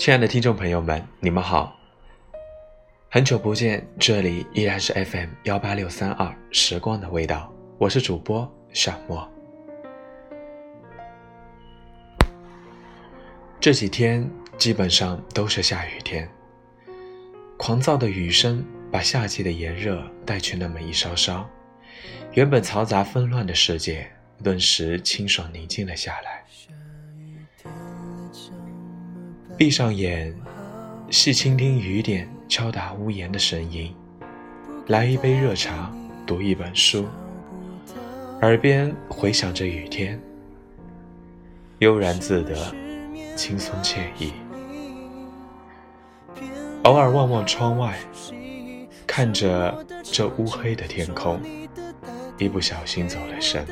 亲爱的听众朋友们，你们好，很久不见，这里依然是 FM 幺八六三二时光的味道，我是主播小莫。这几天基本上都是下雨天，狂躁的雨声把夏季的炎热带去那么一稍稍，原本嘈杂纷乱的世界顿时清爽宁静了下来。闭上眼，细倾听雨点敲打屋檐的声音，来一杯热茶，读一本书，耳边回响着雨天，悠然自得，轻松惬意。偶尔望望窗外，看着这乌黑的天空，一不小心走了神。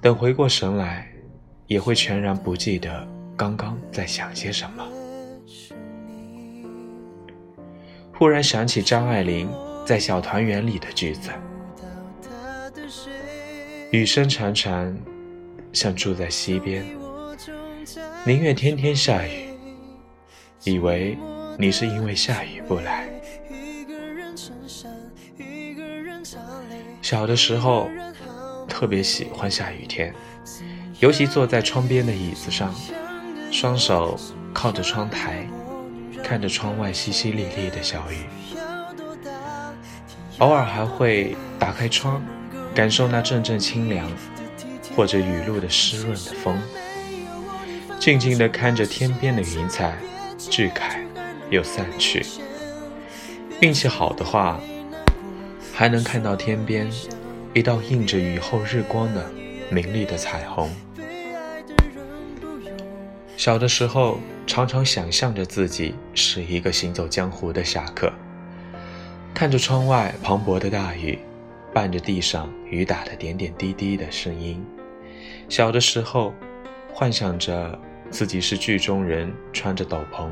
等回过神来，也会全然不记得。刚刚在想些什么？忽然想起张爱玲在《小团圆》里的句子：“雨声潺潺，像住在溪边，宁愿天天下雨，以为你是因为下雨不来。”小的时候特别喜欢下雨天，尤其坐在窗边的椅子上。双手靠着窗台，看着窗外淅淅沥沥的小雨，偶尔还会打开窗，感受那阵阵清凉，或者雨露的湿润的风，静静地看着天边的云彩聚开又散去。运气好的话，还能看到天边一道映着雨后日光的明丽的彩虹。小的时候，常常想象着自己是一个行走江湖的侠客，看着窗外磅礴的大雨，伴着地上雨打的点点滴滴的声音。小的时候，幻想着自己是剧中人，穿着斗篷，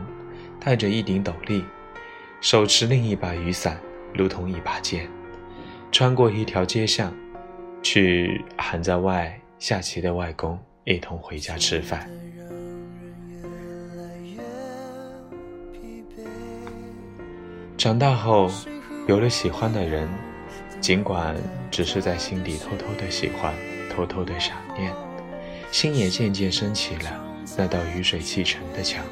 戴着一顶斗笠，手持另一把雨伞，如同一把剑，穿过一条街巷，去喊在外下棋的外公一同回家吃饭。长大后，有了喜欢的人，尽管只是在心底偷偷的喜欢，偷偷的想念，心也渐渐升起了那道雨水砌成的墙。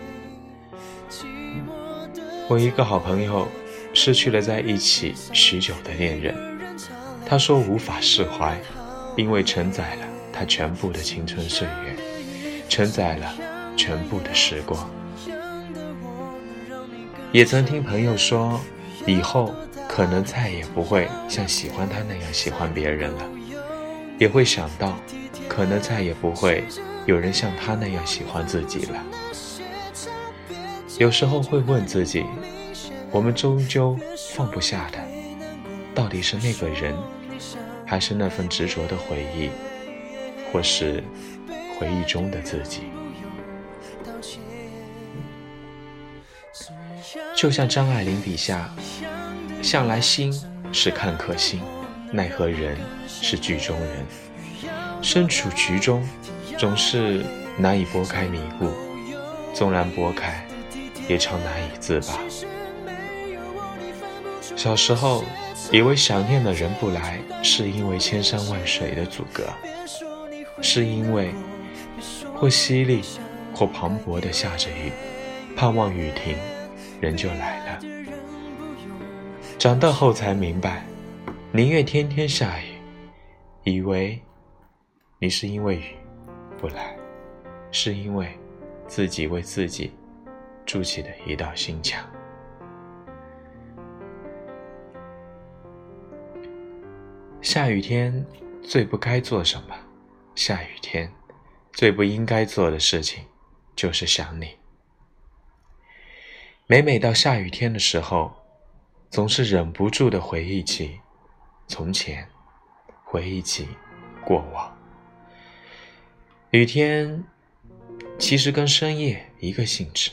我一个好朋友，失去了在一起许久的恋人，他说无法释怀，因为承载了他全部的青春岁月，承载了全部的时光。也曾听朋友说，以后可能再也不会像喜欢他那样喜欢别人了，也会想到，可能再也不会有人像他那样喜欢自己了。有时候会问自己，我们终究放不下的，到底是那个人，还是那份执着的回忆，或是回忆中的自己？就像张爱玲笔下，向来心是看客心，奈何人是剧中人。身处局中，总是难以拨开迷雾；纵然拨开，也常难以自拔。小时候，以为想念的人不来，是因为千山万水的阻隔，是因为或淅沥，或磅礴的下着雨，盼望雨停。人就来了。长大后才明白，宁愿天天下雨，以为你是因为雨不来，是因为自己为自己筑起的一道心墙。下雨天最不该做什么？下雨天最不应该做的事情，就是想你。每每到下雨天的时候，总是忍不住的回忆起从前，回忆起过往。雨天其实跟深夜一个性质，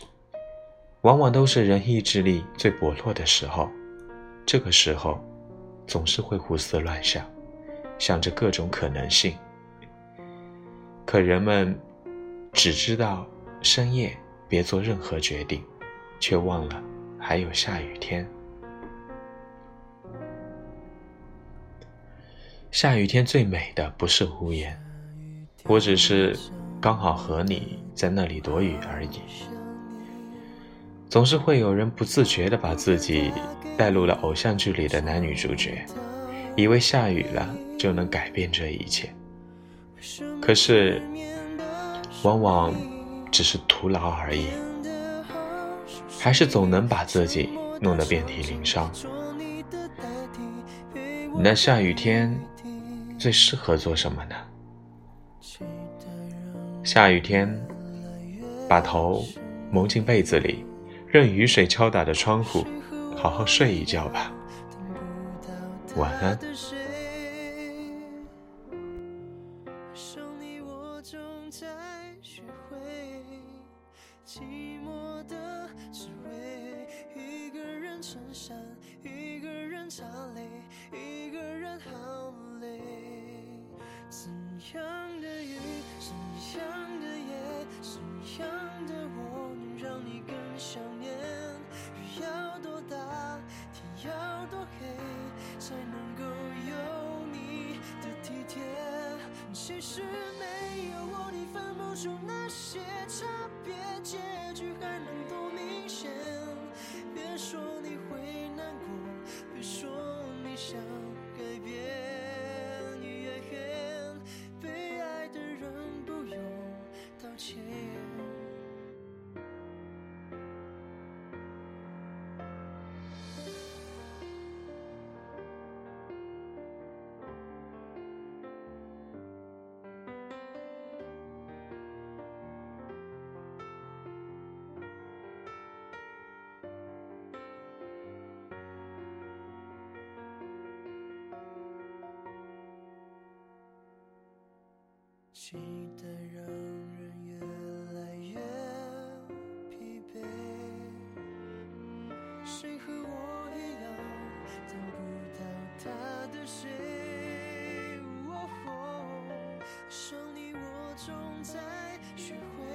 往往都是人意志力最薄弱的时候。这个时候，总是会胡思乱想，想着各种可能性。可人们只知道深夜别做任何决定，却忘了还有下雨天。下雨天最美的不是屋檐，我只是刚好和你在那里躲雨而已。总是会有人不自觉地把自己带入了偶像剧里的男女主角，以为下雨了就能改变这一切。可是，往往只是徒劳而已，还是总能把自己弄得遍体鳞伤。那下雨天。最适合做什么呢？下雨天，把头蒙进被子里，任雨水敲打着窗户，好好睡一觉吧。晚安。山，一个人擦泪，一个人好累怎样的雨，怎样的夜，怎样的我，能让你更想念？雨要多大，天要多黑，才能够有你的体贴？其实没有我，你分不出那些期待让人越来越疲惫。谁和我一样等不到他的谁？想你我总在学会